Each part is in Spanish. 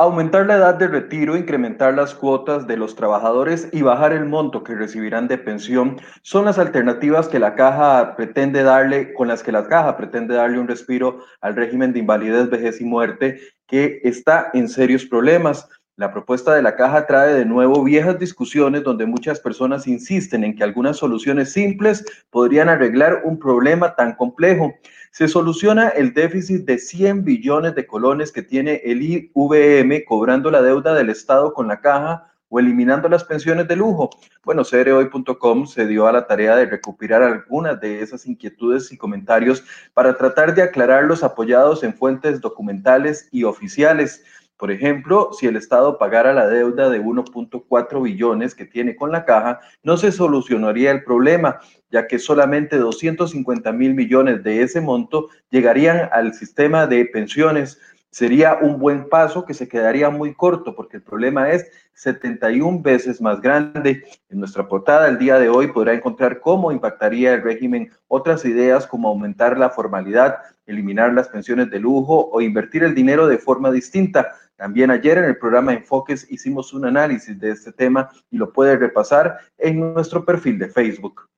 Aumentar la edad de retiro, incrementar las cuotas de los trabajadores y bajar el monto que recibirán de pensión son las alternativas que la caja pretende darle, con las que la caja pretende darle un respiro al régimen de invalidez, vejez y muerte que está en serios problemas. La propuesta de la caja trae de nuevo viejas discusiones donde muchas personas insisten en que algunas soluciones simples podrían arreglar un problema tan complejo. Se soluciona el déficit de 100 billones de colones que tiene el IVM cobrando la deuda del Estado con la caja o eliminando las pensiones de lujo. Bueno, cereoy.com se dio a la tarea de recuperar algunas de esas inquietudes y comentarios para tratar de aclararlos apoyados en fuentes documentales y oficiales. Por ejemplo, si el Estado pagara la deuda de 1.4 billones que tiene con la caja, no se solucionaría el problema, ya que solamente 250 mil millones de ese monto llegarían al sistema de pensiones. Sería un buen paso que se quedaría muy corto porque el problema es 71 veces más grande. En nuestra portada el día de hoy podrá encontrar cómo impactaría el régimen otras ideas como aumentar la formalidad, eliminar las pensiones de lujo o invertir el dinero de forma distinta. También ayer en el programa Enfoques hicimos un análisis de este tema y lo puede repasar en nuestro perfil de Facebook.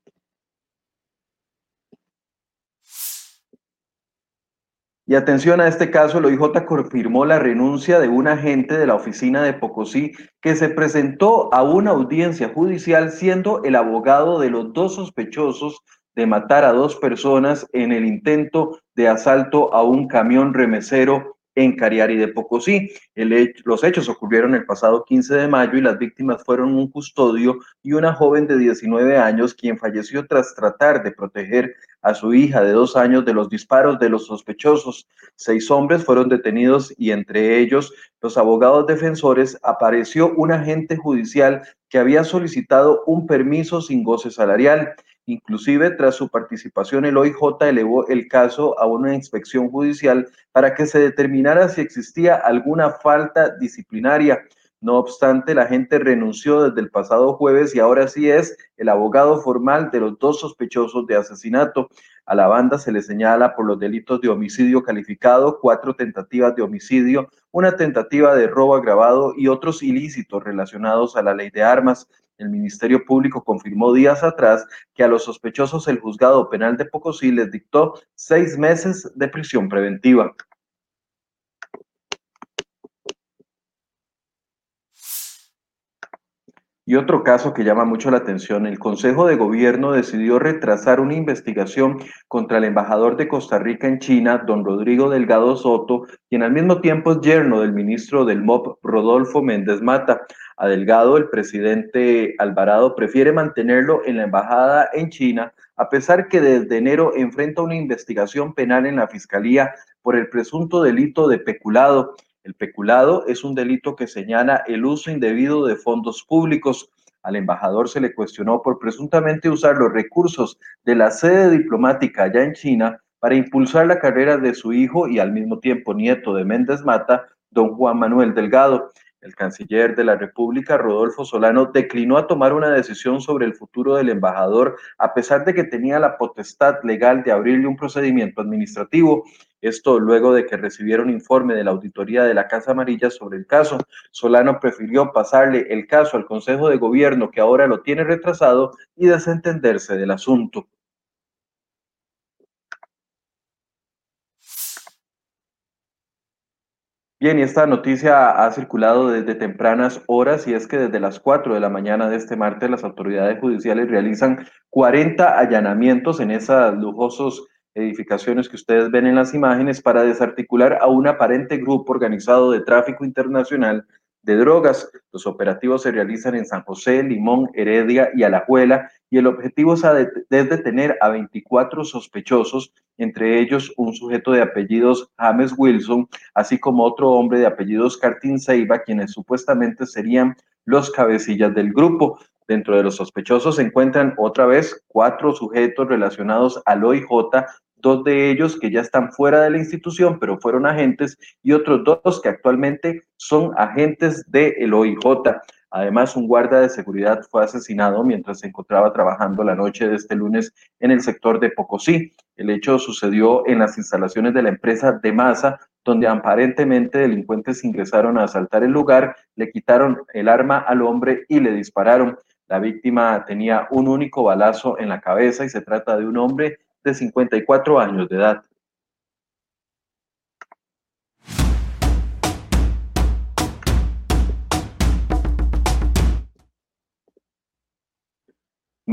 Y atención a este caso, el OIJ confirmó la renuncia de un agente de la oficina de Pocosí que se presentó a una audiencia judicial siendo el abogado de los dos sospechosos de matar a dos personas en el intento de asalto a un camión remesero en Cariari de Pocosí. los hechos ocurrieron el pasado 15 de mayo y las víctimas fueron un custodio y una joven de 19 años quien falleció tras tratar de proteger a su hija de dos años de los disparos de los sospechosos. Seis hombres fueron detenidos y entre ellos los abogados defensores apareció un agente judicial que había solicitado un permiso sin goce salarial. Inclusive, tras su participación, el OIJ elevó el caso a una inspección judicial para que se determinara si existía alguna falta disciplinaria. No obstante, la gente renunció desde el pasado jueves y ahora sí es el abogado formal de los dos sospechosos de asesinato. A la banda se le señala por los delitos de homicidio calificado, cuatro tentativas de homicidio, una tentativa de robo agravado y otros ilícitos relacionados a la ley de armas. El Ministerio Público confirmó días atrás que a los sospechosos el juzgado penal de Pocosí les dictó seis meses de prisión preventiva. Y otro caso que llama mucho la atención, el Consejo de Gobierno decidió retrasar una investigación contra el embajador de Costa Rica en China, don Rodrigo Delgado Soto, quien al mismo tiempo es yerno del ministro del MOP, Rodolfo Méndez Mata. Delgado, el presidente Alvarado prefiere mantenerlo en la embajada en China, a pesar que desde enero enfrenta una investigación penal en la Fiscalía por el presunto delito de peculado. El peculado es un delito que señala el uso indebido de fondos públicos. Al embajador se le cuestionó por presuntamente usar los recursos de la sede diplomática allá en China para impulsar la carrera de su hijo y al mismo tiempo nieto de Méndez Mata, don Juan Manuel Delgado. El canciller de la República, Rodolfo Solano, declinó a tomar una decisión sobre el futuro del embajador, a pesar de que tenía la potestad legal de abrirle un procedimiento administrativo. Esto luego de que recibiera un informe de la auditoría de la Casa Amarilla sobre el caso. Solano prefirió pasarle el caso al Consejo de Gobierno, que ahora lo tiene retrasado, y desentenderse del asunto. Bien, y esta noticia ha circulado desde tempranas horas y es que desde las 4 de la mañana de este martes las autoridades judiciales realizan 40 allanamientos en esas lujosos edificaciones que ustedes ven en las imágenes para desarticular a un aparente grupo organizado de tráfico internacional de drogas. Los operativos se realizan en San José, Limón, Heredia y Alajuela y el objetivo es, detener a 24 sospechosos, entre ellos un sujeto de apellidos James Wilson, así como otro hombre de apellidos Cartin Seiba, quienes supuestamente serían los cabecillas del grupo. Dentro de los sospechosos se encuentran otra vez cuatro sujetos relacionados al OIJ, dos de ellos que ya están fuera de la institución, pero fueron agentes, y otros dos que actualmente son agentes del OIJ. Además, un guarda de seguridad fue asesinado mientras se encontraba trabajando la noche de este lunes en el sector de Pocosí. El hecho sucedió en las instalaciones de la empresa de masa, donde aparentemente delincuentes ingresaron a asaltar el lugar, le quitaron el arma al hombre y le dispararon. La víctima tenía un único balazo en la cabeza y se trata de un hombre de 54 años de edad.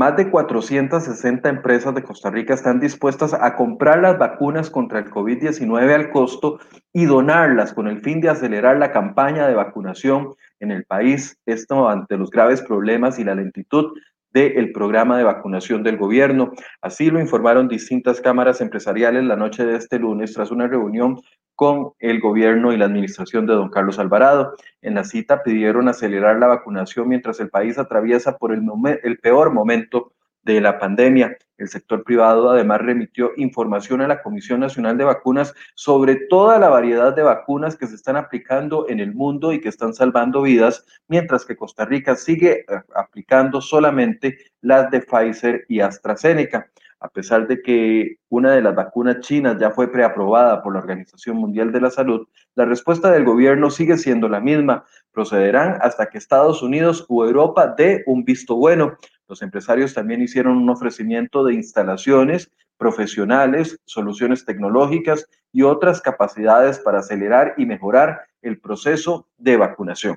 Más de 460 empresas de Costa Rica están dispuestas a comprar las vacunas contra el COVID-19 al costo y donarlas con el fin de acelerar la campaña de vacunación en el país, esto ante los graves problemas y la lentitud del programa de vacunación del gobierno. Así lo informaron distintas cámaras empresariales la noche de este lunes tras una reunión con el gobierno y la administración de don Carlos Alvarado. En la cita pidieron acelerar la vacunación mientras el país atraviesa por el, el peor momento de la pandemia. El sector privado además remitió información a la Comisión Nacional de Vacunas sobre toda la variedad de vacunas que se están aplicando en el mundo y que están salvando vidas, mientras que Costa Rica sigue eh, aplicando solamente las de Pfizer y AstraZeneca. A pesar de que una de las vacunas chinas ya fue preaprobada por la Organización Mundial de la Salud, la respuesta del gobierno sigue siendo la misma. Procederán hasta que Estados Unidos o Europa dé un visto bueno. Los empresarios también hicieron un ofrecimiento de instalaciones profesionales, soluciones tecnológicas y otras capacidades para acelerar y mejorar el proceso de vacunación.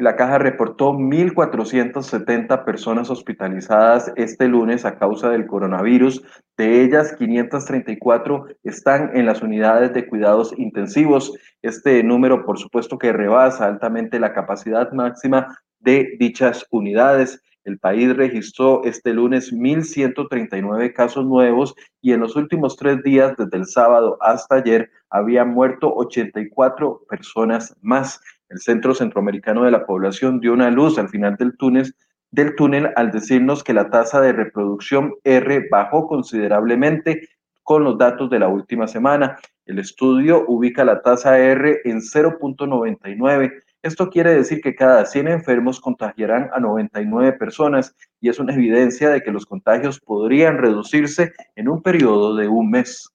La caja reportó 1.470 personas hospitalizadas este lunes a causa del coronavirus. De ellas, 534 están en las unidades de cuidados intensivos. Este número, por supuesto, que rebasa altamente la capacidad máxima de dichas unidades. El país registró este lunes 1.139 casos nuevos y en los últimos tres días, desde el sábado hasta ayer, habían muerto 84 personas más. El Centro Centroamericano de la Población dio una luz al final del túnel, del túnel al decirnos que la tasa de reproducción R bajó considerablemente con los datos de la última semana. El estudio ubica la tasa R en 0.99. Esto quiere decir que cada 100 enfermos contagiarán a 99 personas y es una evidencia de que los contagios podrían reducirse en un periodo de un mes.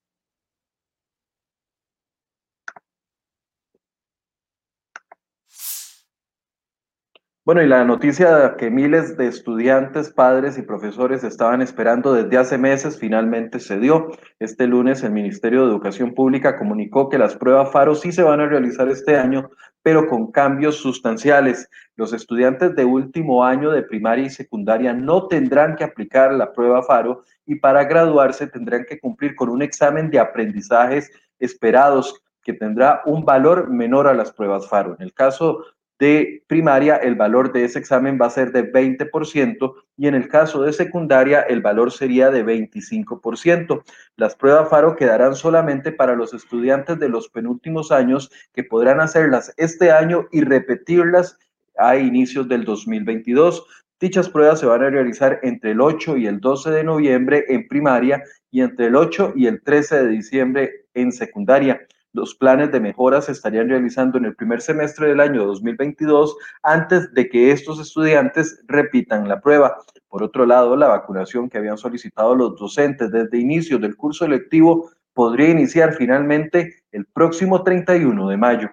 Bueno, y la noticia que miles de estudiantes, padres y profesores estaban esperando desde hace meses finalmente se dio. Este lunes el Ministerio de Educación Pública comunicó que las pruebas FARO sí se van a realizar este año, pero con cambios sustanciales. Los estudiantes de último año de primaria y secundaria no tendrán que aplicar la prueba FARO y para graduarse tendrán que cumplir con un examen de aprendizajes esperados que tendrá un valor menor a las pruebas FARO. En el caso de primaria, el valor de ese examen va a ser de 20% y en el caso de secundaria, el valor sería de 25%. Las pruebas FARO quedarán solamente para los estudiantes de los penúltimos años que podrán hacerlas este año y repetirlas a inicios del 2022. Dichas pruebas se van a realizar entre el 8 y el 12 de noviembre en primaria y entre el 8 y el 13 de diciembre en secundaria. Los planes de mejora se estarían realizando en el primer semestre del año 2022 antes de que estos estudiantes repitan la prueba. Por otro lado, la vacunación que habían solicitado los docentes desde inicio del curso electivo podría iniciar finalmente el próximo 31 de mayo.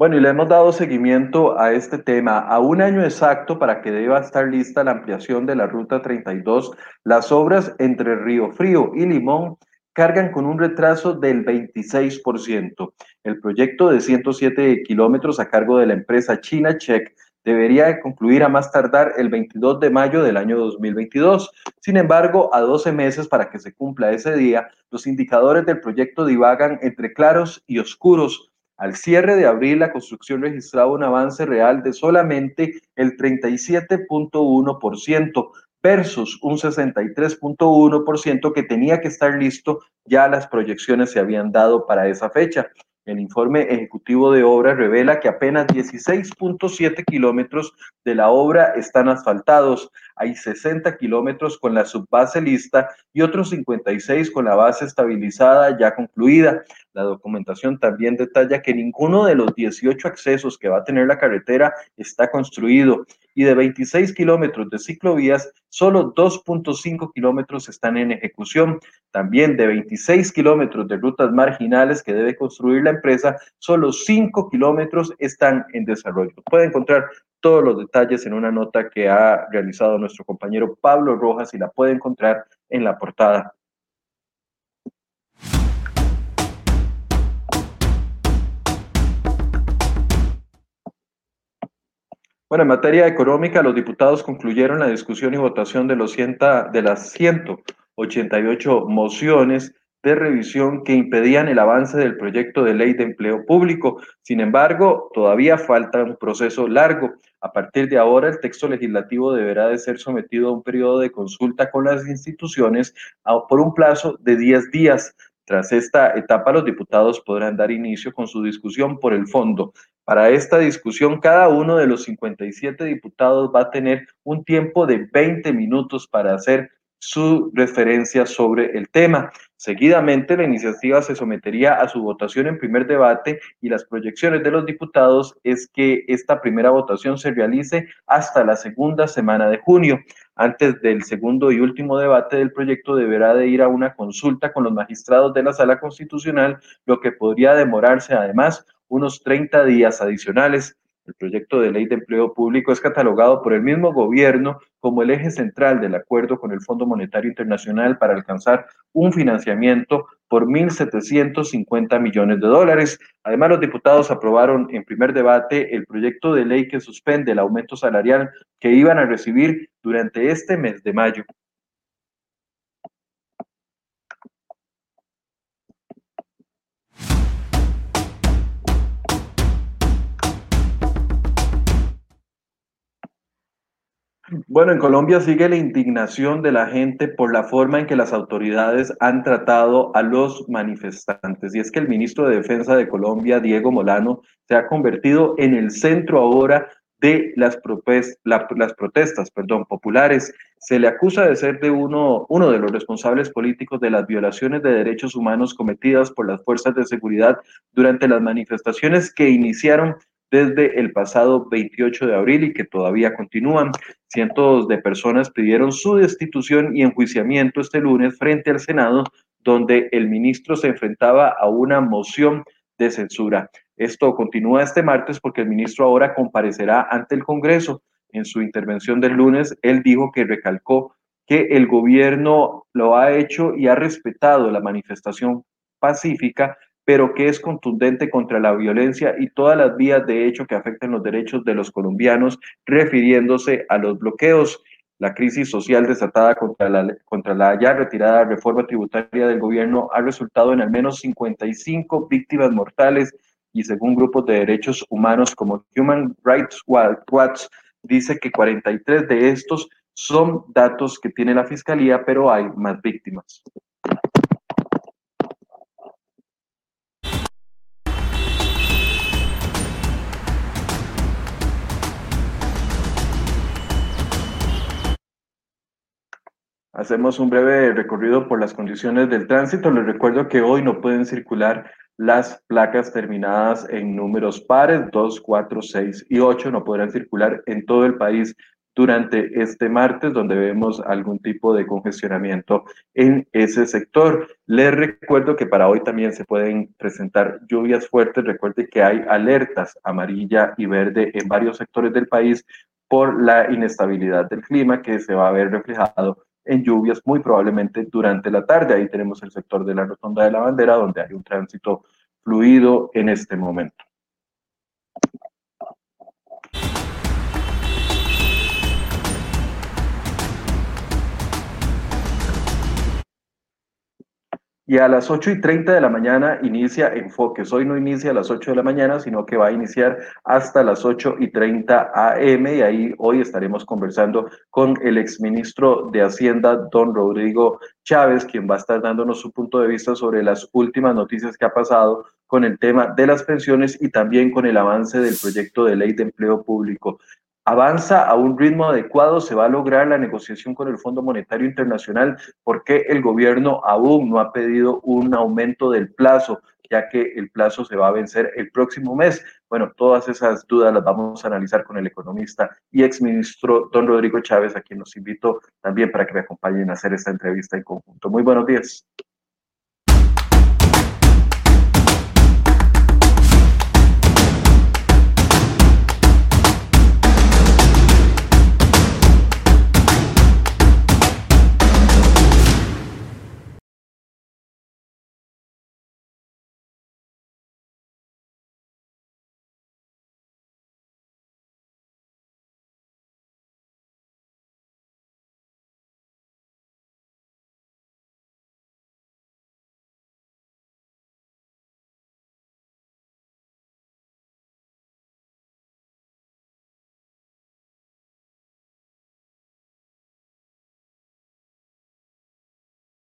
Bueno, y le hemos dado seguimiento a este tema a un año exacto para que deba estar lista la ampliación de la Ruta 32. Las obras entre Río Frío y Limón cargan con un retraso del 26%. El proyecto de 107 kilómetros a cargo de la empresa China Check debería concluir a más tardar el 22 de mayo del año 2022. Sin embargo, a 12 meses para que se cumpla ese día, los indicadores del proyecto divagan entre claros y oscuros. Al cierre de abril, la construcción registraba un avance real de solamente el 37.1%, versus un 63.1% que tenía que estar listo, ya las proyecciones se habían dado para esa fecha. El informe ejecutivo de obra revela que apenas 16.7 kilómetros de la obra están asfaltados. Hay 60 kilómetros con la subbase lista y otros 56 con la base estabilizada ya concluida. La documentación también detalla que ninguno de los 18 accesos que va a tener la carretera está construido y de 26 kilómetros de ciclovías, solo 2.5 kilómetros están en ejecución. También de 26 kilómetros de rutas marginales que debe construir la empresa, solo 5 kilómetros están en desarrollo. Puede encontrar todos los detalles en una nota que ha realizado nuestro compañero Pablo Rojas y la puede encontrar en la portada Bueno, en materia económica, los diputados concluyeron la discusión y votación de, los 188 mociones de revisión que impedían el avance del proyecto de ley de empleo público. Sin embargo, todavía falta un proceso largo. A partir de ahora, el texto legislativo deberá de ser sometido a un periodo de consulta con las instituciones por un plazo de 10 días. Tras esta etapa, los diputados podrán dar inicio con su discusión por el fondo. Para esta discusión, cada uno de los 57 diputados va a tener un tiempo de 20 minutos para hacer su referencia sobre el tema. Seguidamente, la iniciativa se sometería a su votación en primer debate y las proyecciones de los diputados es que esta primera votación se realice hasta la segunda semana de junio. Antes del segundo y último debate del proyecto deberá de ir a una consulta con los magistrados de la Sala Constitucional, lo que podría demorarse además unos 30 días adicionales. El proyecto de ley de empleo público es catalogado por el mismo gobierno como el eje central del acuerdo con el Fondo Monetario Internacional para alcanzar un financiamiento por 1.750 millones de dólares. Además, los diputados aprobaron en primer debate el proyecto de ley que suspende el aumento salarial que iban a recibir durante este mes de mayo. Bueno, en Colombia sigue la indignación de la gente por la forma en que las autoridades han tratado a los manifestantes. Y es que el ministro de Defensa de Colombia, Diego Molano, se ha convertido en el centro ahora de las, protestas perdón, populares. Se le acusa de ser de uno, uno de los responsables políticos de las violaciones de derechos humanos cometidas por las fuerzas de seguridad durante las manifestaciones que iniciaron desde el pasado 28 de abril y que todavía continúan. Cientos de personas pidieron su destitución y enjuiciamiento este lunes frente al Senado, donde el ministro se enfrentaba a una moción de censura. Esto continúa este martes porque el ministro ahora comparecerá ante el Congreso. En su intervención del lunes, él dijo que recalcó que el gobierno lo ha hecho y ha respetado la manifestación pacífica pero que es contundente contra la violencia y todas las vías de hecho que afecten los derechos de los colombianos, refiriéndose a los bloqueos. La crisis social desatada contra la, contra la ya retirada reforma tributaria del gobierno ha resultado en al menos 55 víctimas mortales y según grupos de derechos humanos como Human Rights Watch, dice que 43 de estos son datos que tiene la Fiscalía, pero hay más víctimas. Hacemos un breve recorrido por las condiciones del tránsito. Les recuerdo que hoy no pueden circular las placas terminadas en números pares, 2, 4, 6 y 8. No podrán circular en todo el país durante este martes, donde vemos algún tipo de congestionamiento en ese sector. Les recuerdo que para hoy también se pueden presentar lluvias fuertes. Recuerde que hay alertas amarilla y verde en varios sectores del país por la inestabilidad del clima que se va a ver reflejado en lluvias, muy probablemente durante la tarde. Ahí tenemos el sector de la Rotonda de la Bandera, donde hay un tránsito fluido en este momento. Y a las 8 y 30 de la mañana inicia Enfoques. Hoy no inicia a las 8 de la mañana, sino que va a iniciar hasta las 8 y 30 AM. Y ahí hoy estaremos conversando con el exministro de Hacienda, don Rodrigo Chávez, quien va a estar dándonos su punto de vista sobre las últimas noticias que ha pasado con el tema de las pensiones y también con el avance del proyecto de ley de empleo público avanza a un ritmo adecuado, se va a lograr la negociación con el Fondo Monetario Internacional, porque el gobierno aún no ha pedido un aumento del plazo, ya que el plazo se va a vencer el próximo mes. Bueno, todas esas dudas las vamos a analizar con el economista y exministro don Rodrigo Chávez, a quien nos invito también para que me acompañen a hacer esta entrevista en conjunto. Muy buenos días.